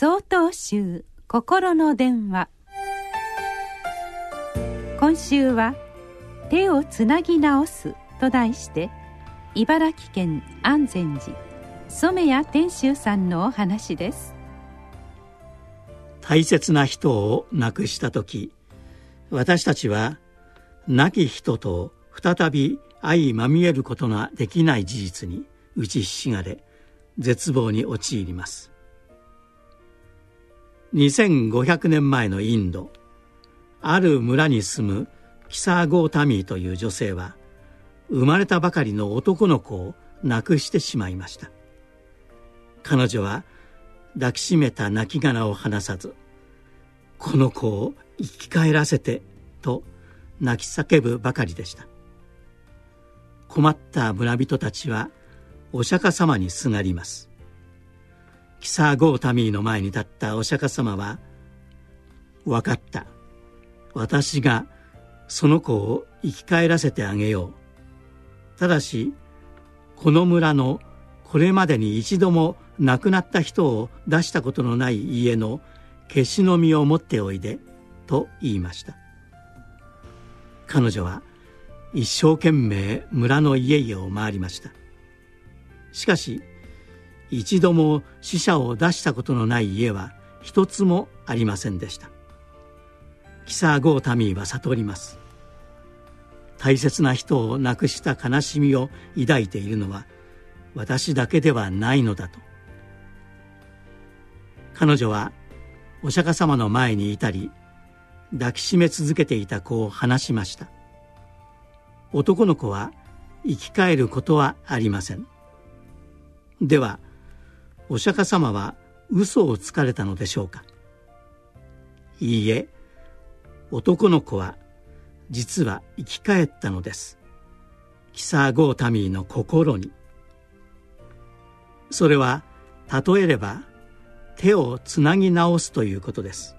総統集心の電話。今週は「手をつなぎ直す」と題して茨城県安全寺染谷天秀さんのお話です。大切な人を亡くした時私たちは亡き人と再び相まみえることができない事実に打ちひしがれ絶望に陥ります。2500年前のインド。ある村に住むキサーゴータミーという女性は生まれたばかりの男の子を亡くしてしまいました。彼女は抱きしめた亡骸を離さず「この子を生き返らせて」と泣き叫ぶばかりでした。困った村人たちはお釈迦様にすがります。キサーゴータミーの前に立ったお釈迦様は「分かった私がその子を生き返らせてあげよう」ただしこの村のこれまでに一度も亡くなった人を出したことのない家の消しの実を持っておいでと言いました彼女は一生懸命村の家々を回りましたしかし一度も死者を出したことのない家は一つもありませんでした。キサーゴータミーは悟ります。大切な人を亡くした悲しみを抱いているのは私だけではないのだと。彼女はお釈迦様の前にいたり抱きしめ続けていた子を離しました。男の子は生き返ることはありません。ではお釈迦様は嘘をつかれたのでしょうか？いいえ男の子は実は生き返ったのです。キサーゴータミーの心に。それは例えれば手をつなぎ直すということです。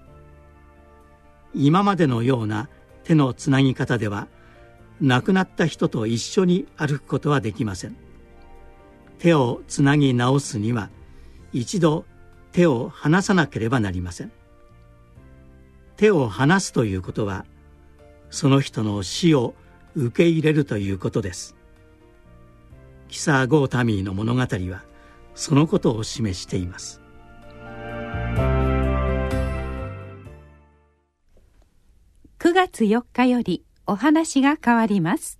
今までのような手のつなぎ方では亡くなった人と一緒に歩くことはできません。手をつなぎ直すには一度手を離さなければなりません。手を離すということはその人の死を受け入れるということです。キサー・ゴータミーの物語はそのことを示しています。9月4日よりお話が変わります。